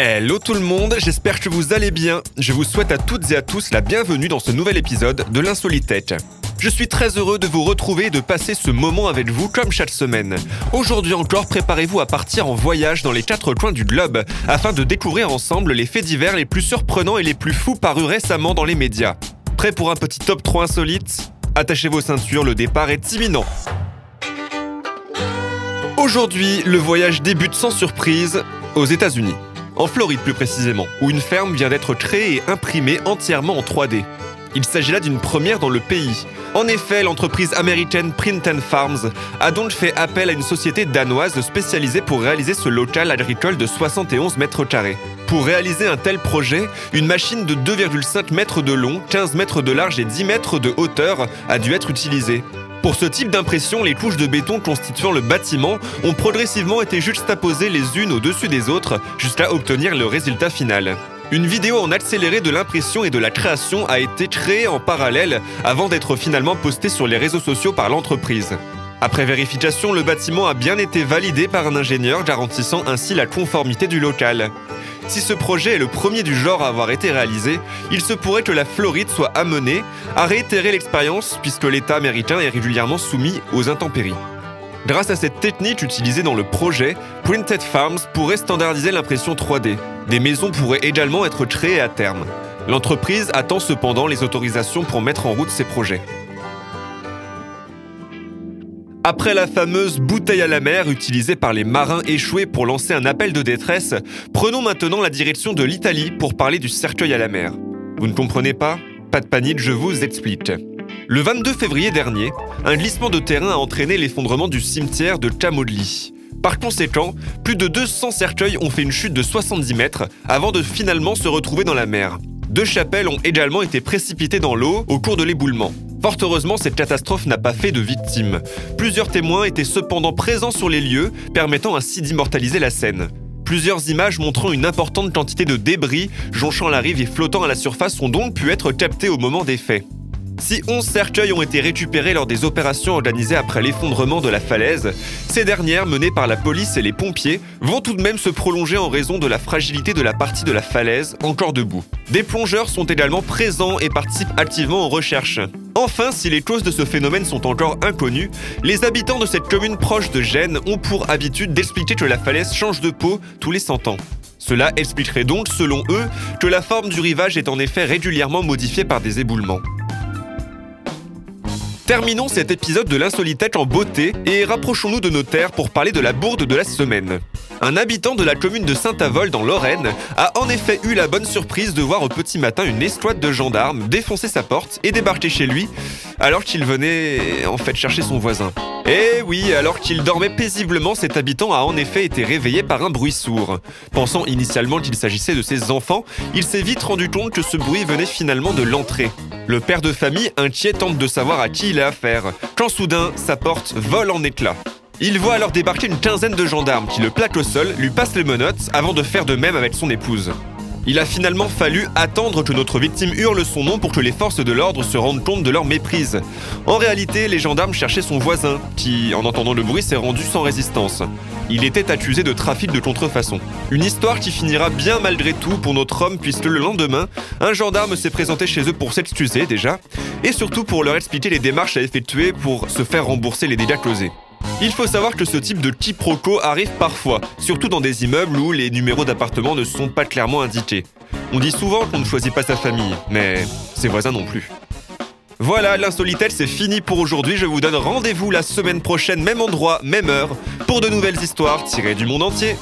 Hello tout le monde, j'espère que vous allez bien. Je vous souhaite à toutes et à tous la bienvenue dans ce nouvel épisode de l'Insolitech. Je suis très heureux de vous retrouver et de passer ce moment avec vous comme chaque semaine. Aujourd'hui encore, préparez-vous à partir en voyage dans les quatre coins du globe afin de découvrir ensemble les faits divers les plus surprenants et les plus fous parus récemment dans les médias. Prêt pour un petit top 3 insolite? Attachez vos ceintures, le départ est imminent. Aujourd'hui, le voyage débute sans surprise aux États-Unis. En Floride plus précisément, où une ferme vient d'être créée et imprimée entièrement en 3D. Il s'agit là d'une première dans le pays. En effet, l'entreprise américaine Print Farms a donc fait appel à une société danoise spécialisée pour réaliser ce local agricole de 71 mètres carrés. Pour réaliser un tel projet, une machine de 2,5 mètres de long, 15 mètres de large et 10 mètres de hauteur a dû être utilisée. Pour ce type d'impression, les couches de béton constituant le bâtiment ont progressivement été juxtaposées les unes au-dessus des autres jusqu'à obtenir le résultat final. Une vidéo en accéléré de l'impression et de la création a été créée en parallèle avant d'être finalement postée sur les réseaux sociaux par l'entreprise. Après vérification, le bâtiment a bien été validé par un ingénieur garantissant ainsi la conformité du local. Si ce projet est le premier du genre à avoir été réalisé, il se pourrait que la Floride soit amenée à réitérer l'expérience puisque l'État américain est régulièrement soumis aux intempéries. Grâce à cette technique utilisée dans le projet, Printed Farms pourrait standardiser l'impression 3D. Des maisons pourraient également être créées à terme. L'entreprise attend cependant les autorisations pour mettre en route ses projets. Après la fameuse bouteille à la mer utilisée par les marins échoués pour lancer un appel de détresse, prenons maintenant la direction de l'Italie pour parler du cercueil à la mer. Vous ne comprenez pas? Pas de panique, je vous explique. Le 22 février dernier, un glissement de terrain a entraîné l'effondrement du cimetière de Camolli. Par conséquent, plus de 200 cercueils ont fait une chute de 70 mètres avant de finalement se retrouver dans la mer. Deux chapelles ont également été précipitées dans l'eau au cours de l'éboulement. Fort heureusement, cette catastrophe n'a pas fait de victimes. Plusieurs témoins étaient cependant présents sur les lieux, permettant ainsi d'immortaliser la scène. Plusieurs images montrant une importante quantité de débris jonchant la rive et flottant à la surface ont donc pu être captées au moment des faits. Si 11 cercueils ont été récupérés lors des opérations organisées après l'effondrement de la falaise, ces dernières, menées par la police et les pompiers, vont tout de même se prolonger en raison de la fragilité de la partie de la falaise encore debout. Des plongeurs sont également présents et participent activement aux recherches. Enfin, si les causes de ce phénomène sont encore inconnues, les habitants de cette commune proche de Gênes ont pour habitude d'expliquer que la falaise change de peau tous les 100 ans. Cela expliquerait donc, selon eux, que la forme du rivage est en effet régulièrement modifiée par des éboulements. Terminons cet épisode de l'insolitech en beauté et rapprochons-nous de nos terres pour parler de la bourde de la semaine. Un habitant de la commune de Saint-Avold dans Lorraine a en effet eu la bonne surprise de voir au petit matin une escouade de gendarmes défoncer sa porte et débarquer chez lui alors qu'il venait en fait chercher son voisin. Eh oui, alors qu'il dormait paisiblement, cet habitant a en effet été réveillé par un bruit sourd. Pensant initialement qu'il s'agissait de ses enfants, il s'est vite rendu compte que ce bruit venait finalement de l'entrée. Le père de famille, inquiet, tente de savoir à qui il a affaire, quand soudain, sa porte vole en éclats. Il voit alors débarquer une quinzaine de gendarmes qui le plaquent au sol, lui passent les menottes avant de faire de même avec son épouse. Il a finalement fallu attendre que notre victime hurle son nom pour que les forces de l'ordre se rendent compte de leur méprise. En réalité, les gendarmes cherchaient son voisin, qui, en entendant le bruit, s'est rendu sans résistance. Il était accusé de trafic de contrefaçon. Une histoire qui finira bien malgré tout pour notre homme puisque le lendemain, un gendarme s'est présenté chez eux pour s'excuser déjà, et surtout pour leur expliquer les démarches à effectuer pour se faire rembourser les dégâts causés. Il faut savoir que ce type de quiproquo arrive parfois, surtout dans des immeubles où les numéros d'appartements ne sont pas clairement indiqués. On dit souvent qu'on ne choisit pas sa famille, mais ses voisins non plus. Voilà, l'insolitel c'est fini pour aujourd'hui. Je vous donne rendez-vous la semaine prochaine, même endroit, même heure, pour de nouvelles histoires tirées du monde entier.